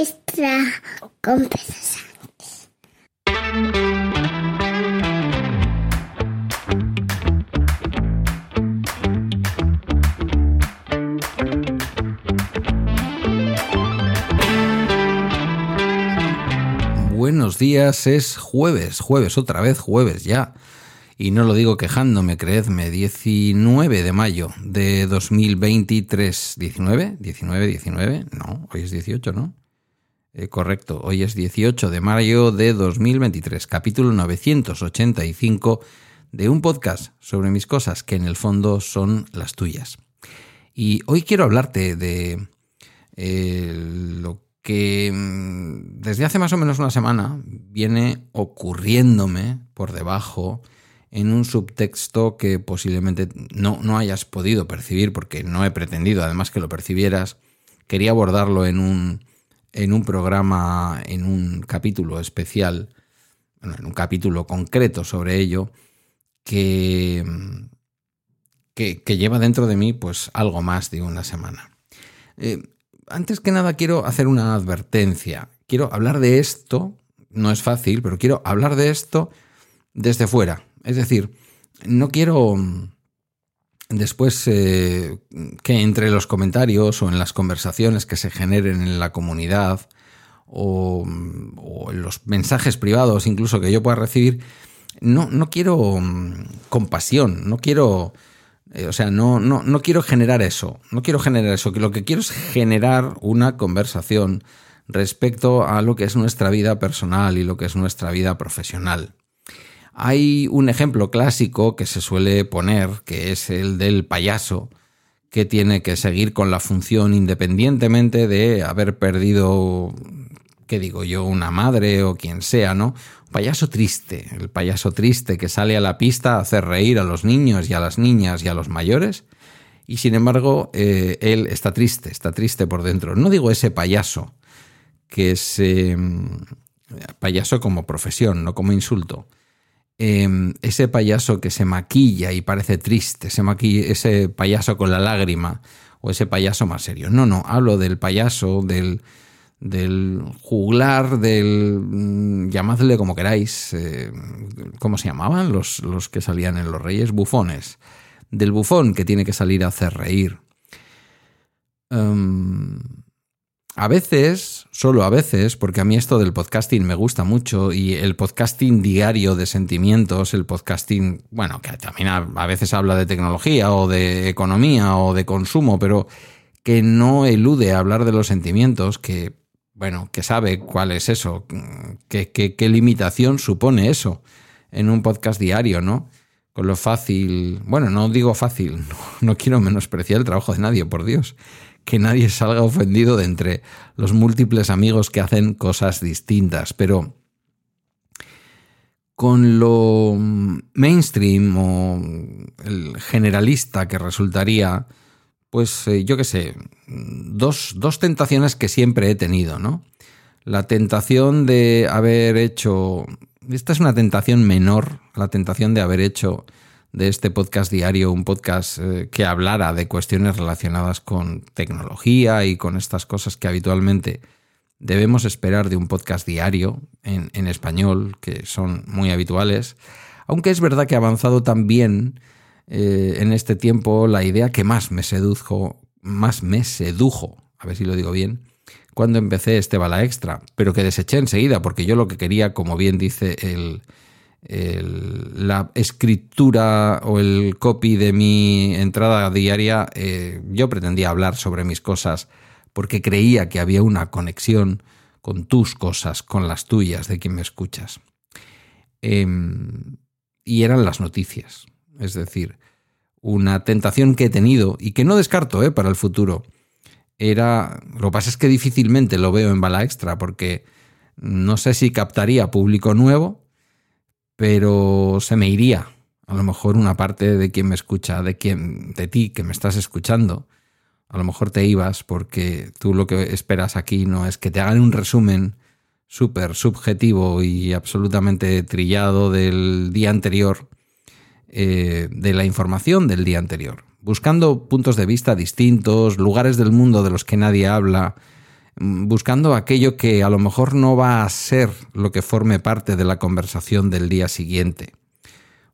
extra con Buenos días, es jueves, jueves, otra vez jueves ya. Y no lo digo quejándome, creedme, 19 de mayo de 2023. ¿19? ¿19? ¿19? No, hoy es 18, ¿no? Eh, correcto, hoy es 18 de mayo de 2023, capítulo 985 de un podcast sobre mis cosas que en el fondo son las tuyas. Y hoy quiero hablarte de eh, lo que mm, desde hace más o menos una semana viene ocurriéndome por debajo en un subtexto que posiblemente no, no hayas podido percibir porque no he pretendido además que lo percibieras. Quería abordarlo en un, en un programa, en un capítulo especial, en un capítulo concreto sobre ello, que, que, lleva dentro de mí pues algo más de una semana. Eh, antes que nada quiero hacer una advertencia. Quiero hablar de esto, no es fácil, pero quiero hablar de esto desde fuera, es decir, no quiero después eh, que entre los comentarios o en las conversaciones que se generen en la comunidad o, en los mensajes privados incluso que yo pueda recibir, no, no quiero mm, compasión, no quiero... Eh, o sea, no, no, no quiero generar eso, no quiero generar eso, que lo que quiero es generar una conversación respecto a lo que es nuestra vida personal y lo que es nuestra vida profesional. Hay un ejemplo clásico que se suele poner, que es el del payaso, que tiene que seguir con la función independientemente de haber perdido, qué digo yo, una madre o quien sea, ¿no? Payaso triste, el payaso triste que sale a la pista a hacer reír a los niños y a las niñas y a los mayores, y sin embargo eh, él está triste, está triste por dentro. No digo ese payaso, que es eh, payaso como profesión, no como insulto Em, ese payaso que se maquilla y parece triste, ese, payaso con la lágrima o ese payaso más serio. No, no, hablo del payaso, del, del juglar, del... Mm, llamadle como queráis, eh, ¿cómo se llamaban los, los que salían en Los Reyes? Bufones. Del bufón que tiene que salir a hacer reír. Em, a veces, solo a veces, porque a mí esto del podcasting me gusta mucho y el podcasting diario de sentimientos, el podcasting, bueno, que también a, veces habla de tecnología o de economía o de consumo, pero que no elude hablar de los sentimientos, que, bueno, que sabe cuál es eso, qué, qué, limitación supone eso en un podcast diario, ¿no? Con lo fácil, bueno, no digo fácil, no quiero menospreciar el trabajo de nadie, por Dios que nadie salga ofendido de entre los múltiples amigos que hacen cosas distintas, pero con lo mainstream o el generalista que resultaría, pues eh, yo qué sé, dos, dos tentaciones que siempre he tenido, ¿no? La tentación de haber hecho, esta es una tentación menor, la tentación de haber hecho de este podcast diario, un podcast eh, que hablara de cuestiones relacionadas con tecnología y con estas cosas que habitualmente debemos esperar de un podcast diario en, español, que son muy habituales, aunque es verdad que ha avanzado también eh, en este tiempo la idea que más me sedujo, más me sedujo, a ver si lo digo bien, cuando empecé este bala extra, pero que deseché enseguida, porque yo lo que quería, como bien dice el, la escritura o el copy de mi entrada diaria, eh, yo pretendía hablar sobre mis cosas porque creía que había una conexión con tus cosas, con las tuyas, de quien me escuchas. Em, y eran las noticias. Es decir, una tentación que he tenido y que no descarto eh, para el futuro. Era. Lo que pasa es que difícilmente lo veo en bala extra porque no sé si captaría público nuevo pero se me iría a lo mejor una parte de quien me escucha, de quien de ti que me estás escuchando. A lo mejor te ibas porque tú lo que esperas aquí no es que te hagan un resumen súper subjetivo y absolutamente trillado del día anterior, eh, de la información del día anterior, buscando puntos de vista distintos, lugares del mundo de los que nadie habla, buscando aquello que a lo mejor no va a ser lo que forme parte de la conversación del día siguiente,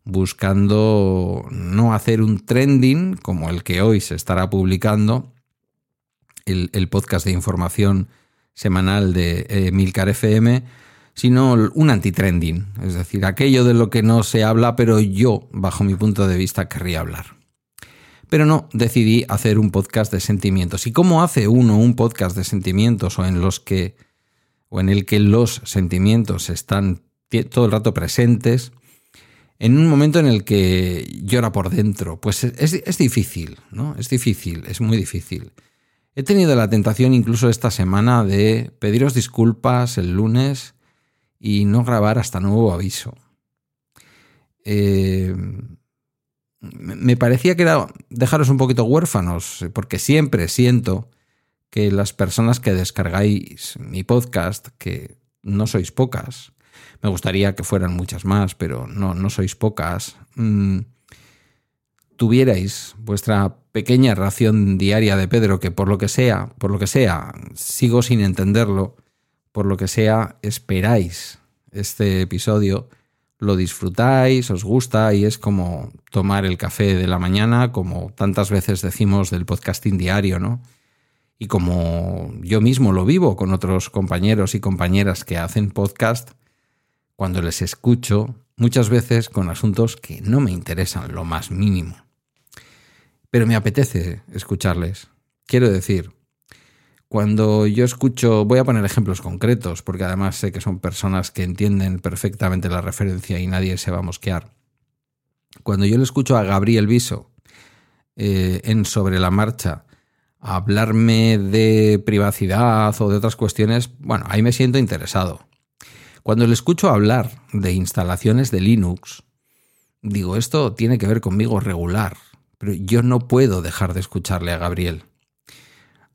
buscando no hacer un trending como el que hoy se estará publicando, el, podcast de información semanal de eh, Milcar FM, sino un anti-trending, es decir, aquello de lo que no se habla, pero yo, bajo mi punto de vista, querría hablar. Pero no, decidí hacer un podcast de sentimientos. ¿Y cómo hace uno un podcast de sentimientos o en los que o en el que los sentimientos están todo el rato presentes? En un momento en el que llora por dentro, pues es, es difícil, ¿no? Es difícil, es muy difícil. He tenido la tentación incluso esta semana de pediros disculpas el lunes y no grabar hasta nuevo aviso. Eh, me parecía que era dejaros un poquito huérfanos, porque siempre siento que las personas que descargáis mi podcast, que no sois pocas, me gustaría que fueran muchas más, pero no, no sois pocas, mm, tuvierais vuestra pequeña ración diaria de Pedro, que por lo que sea, por lo que sea, sigo sin entenderlo, por lo que sea, esperáis este episodio, lo disfrutáis, os gusta y es como tomar el café de la mañana, como tantas veces decimos del podcasting diario, ¿no? Y como yo mismo lo vivo con otros compañeros y compañeras que hacen podcast, cuando les escucho, muchas veces con asuntos que no me interesan lo más mínimo. Pero me apetece escucharles. Quiero decir, cuando yo escucho, voy a poner ejemplos concretos, porque además sé que son personas que entienden perfectamente la referencia y nadie se va a mosquear. Cuando yo le escucho a Gabriel Viso eh, en Sobre la Marcha hablarme de privacidad o de otras cuestiones, bueno, ahí me siento interesado. Cuando le escucho hablar de instalaciones de Linux, digo, esto tiene que ver conmigo regular, pero yo no puedo dejar de escucharle a Gabriel.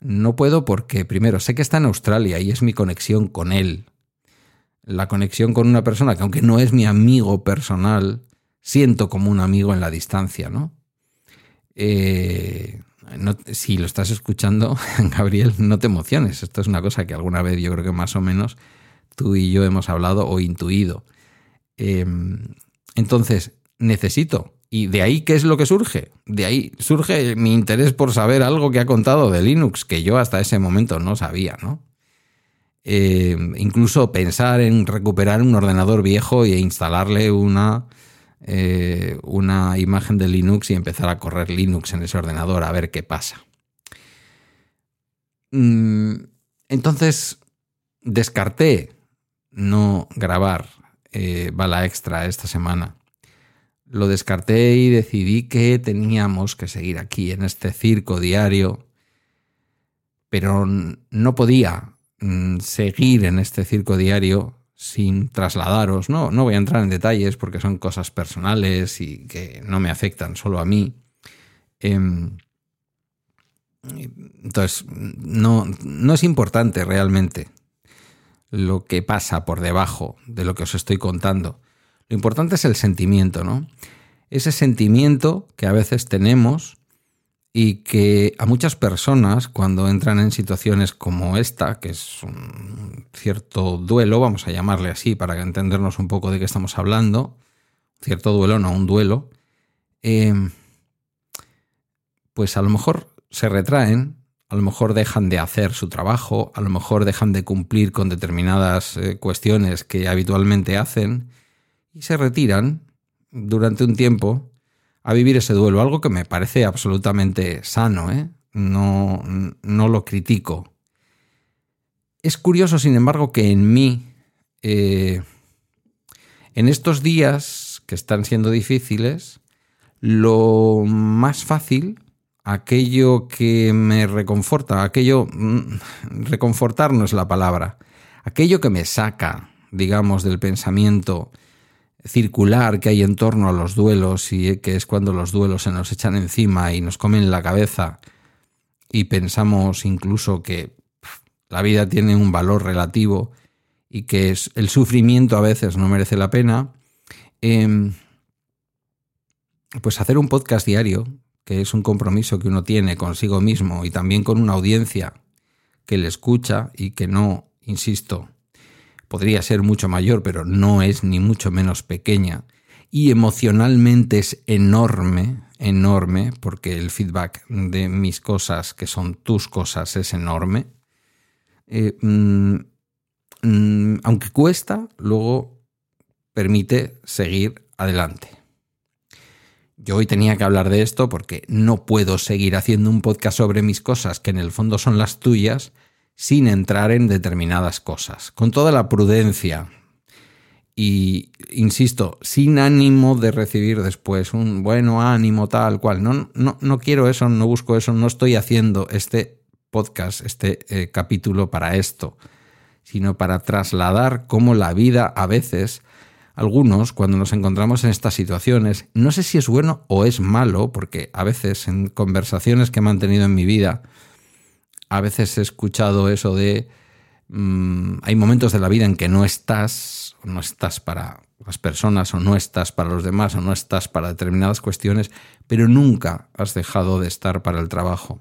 No puedo porque, primero, sé que está en Australia y es mi conexión con él. La conexión con una persona que, aunque no es mi amigo personal, siento como un amigo en la distancia, ¿no? Eh, si lo estás escuchando, Gabriel, no te emociones. Esto es una cosa que alguna vez yo creo que más o menos tú y yo hemos hablado o intuido. Eh, entonces, necesito y de ahí, ¿qué es lo que surge? De ahí surge mi interés por saber algo que ha contado de Linux, que yo hasta ese momento no sabía, ¿no? Eh, incluso pensar en recuperar un ordenador viejo e instalarle una, eh, una imagen de Linux y empezar a correr Linux en ese ordenador a ver qué pasa. Mm, entonces, descarté no grabar eh, bala extra esta semana lo descarté y decidí que teníamos que seguir aquí en este circo diario, pero no podía seguir en este circo diario sin trasladaros. No, no voy a entrar en detalles porque son cosas personales y que no me afectan solo a mí. Em, entonces, no, no es importante realmente lo que pasa por debajo de lo que os estoy contando. Lo importante es el sentimiento, ¿no? Ese sentimiento que a veces tenemos y que a muchas personas cuando entran en situaciones como esta, que es un cierto duelo, vamos a llamarle así para entendernos un poco de qué estamos hablando, cierto duelo, no un duelo, em, pues a lo mejor se retraen, a lo mejor dejan de hacer su trabajo, a lo mejor dejan de cumplir con determinadas eh, cuestiones que habitualmente hacen y se retiran durante un tiempo a vivir ese duelo, algo que me parece absolutamente sano, ¿eh? no, no lo critico. Es curioso, sin embargo, que en mí, eh, en estos días que están siendo difíciles, lo más fácil, aquello que me reconforta, aquello, mm, reconfortar no es la palabra, aquello que me saca, digamos, del pensamiento circular que hay en torno a los duelos y que es cuando los duelos se nos echan encima y nos comen la cabeza. Y pensamos incluso que la vida tiene un valor relativo y que el sufrimiento a veces no merece la pena, em, pues hacer un podcast diario, que es un compromiso que uno tiene consigo mismo y también con una audiencia que le escucha y que no, insisto, podría ser mucho mayor, pero no es ni mucho menos pequeña, y emocionalmente es enorme, enorme, porque el feedback de mis cosas, que son tus cosas, es enorme. Eh, mm, mm, aunque cuesta, luego permite seguir adelante. Yo hoy tenía que hablar de esto porque no puedo seguir haciendo un podcast sobre mis cosas, que en el fondo son las tuyas, sin entrar en determinadas cosas, con toda la prudencia. Y, insisto, sin ánimo de recibir después un bueno ánimo tal cual. No, no, no quiero eso, no busco eso, no estoy haciendo este podcast, este eh, capítulo para esto, sino para trasladar cómo la vida a veces algunos, cuando nos encontramos en estas situaciones, no sé si es bueno o es malo, porque a veces en conversaciones que he mantenido en mi vida, a veces he escuchado eso de mm, hay momentos de la vida en que no estás, no estás para las personas, o no estás para los demás, o no estás para determinadas cuestiones, pero nunca has dejado de estar para el trabajo.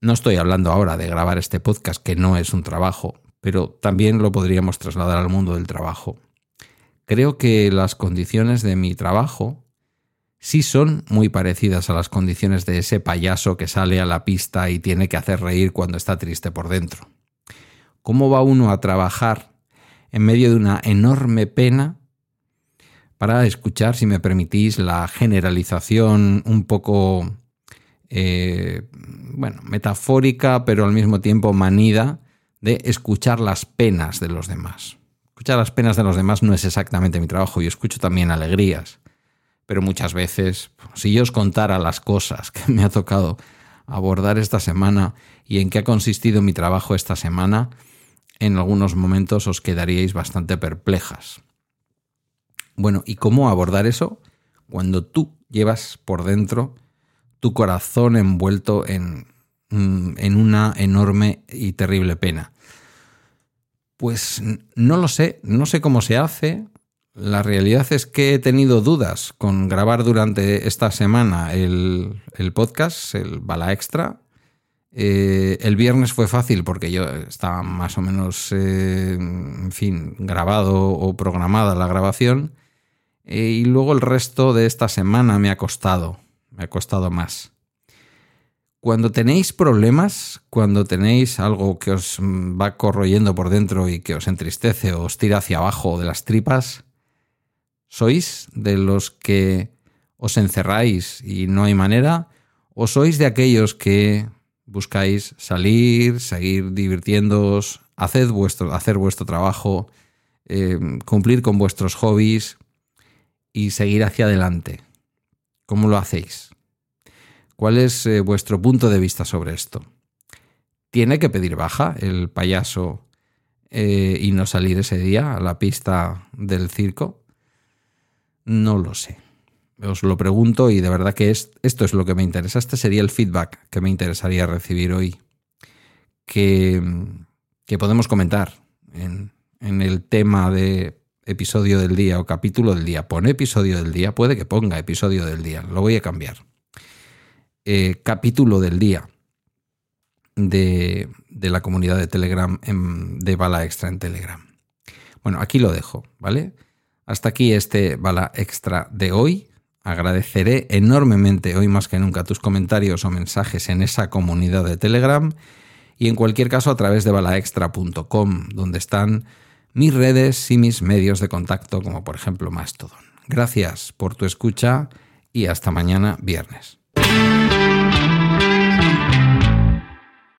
No estoy hablando ahora de grabar este podcast, que no es un trabajo, pero también lo podríamos trasladar al mundo del trabajo creo que las condiciones de mi trabajo sí son muy parecidas a las condiciones de ese payaso que sale a la pista y tiene que hacer reír cuando está triste por dentro. ¿Cómo va uno a trabajar en medio de una enorme pena para escuchar, si me permitís, la generalización un poco, eh, bueno, metafórica, pero al mismo tiempo manida de escuchar las penas de los demás? Escuchar las penas de los demás no es exactamente mi trabajo, yo escucho también alegrías, pero muchas veces, si yo os contara las cosas que me ha tocado abordar esta semana y en qué ha consistido mi trabajo esta semana, en algunos momentos os quedaríais bastante perplejas. Bueno, ¿y cómo abordar eso? Cuando tú llevas por dentro tu corazón envuelto en, mm, en una enorme y terrible pena. Pues no lo sé, no sé cómo se hace. La realidad es que he tenido dudas con grabar durante esta semana el, podcast, el Bala Extra. Eh, el viernes fue fácil porque yo estaba más o menos, eh, en fin, grabado o programada la grabación. Eh, y luego el resto de esta semana me ha costado, me ha costado más. Cuando tenéis problemas, cuando tenéis algo que os va corroyendo por dentro y que os entristece o os tira hacia abajo de las tripas, ¿sois de los que os encerráis y no hay manera? ¿O sois de aquellos que buscáis salir, seguir divirtiéndoos, hacer vuestro, hacer vuestro trabajo, eh, cumplir con vuestros hobbies y seguir hacia adelante? ¿Cómo lo hacéis? ¿Cuál es eh, vuestro punto de vista sobre esto? ¿Tiene que pedir baja el payaso eh, y no salir ese día a la pista del circo? No lo sé. Os lo pregunto y de verdad que es, esto es lo que me interesa. Este sería el feedback que me interesaría recibir hoy. Que, que podemos comentar en, en el tema de episodio del día o capítulo del día. Pone episodio del día, puede que ponga episodio del día. Lo voy a cambiar. Eh, capítulo del día de, la comunidad de Telegram de Bala Extra en Telegram. Bueno, aquí lo dejo, ¿vale? Hasta aquí este Bala Extra de hoy. Agradeceré enormemente hoy más que nunca tus comentarios o mensajes en esa comunidad de Telegram y en cualquier caso a través de balaextra.com, donde están mis redes y mis medios de contacto, como por ejemplo Mastodon. Gracias por tu escucha y hasta mañana viernes.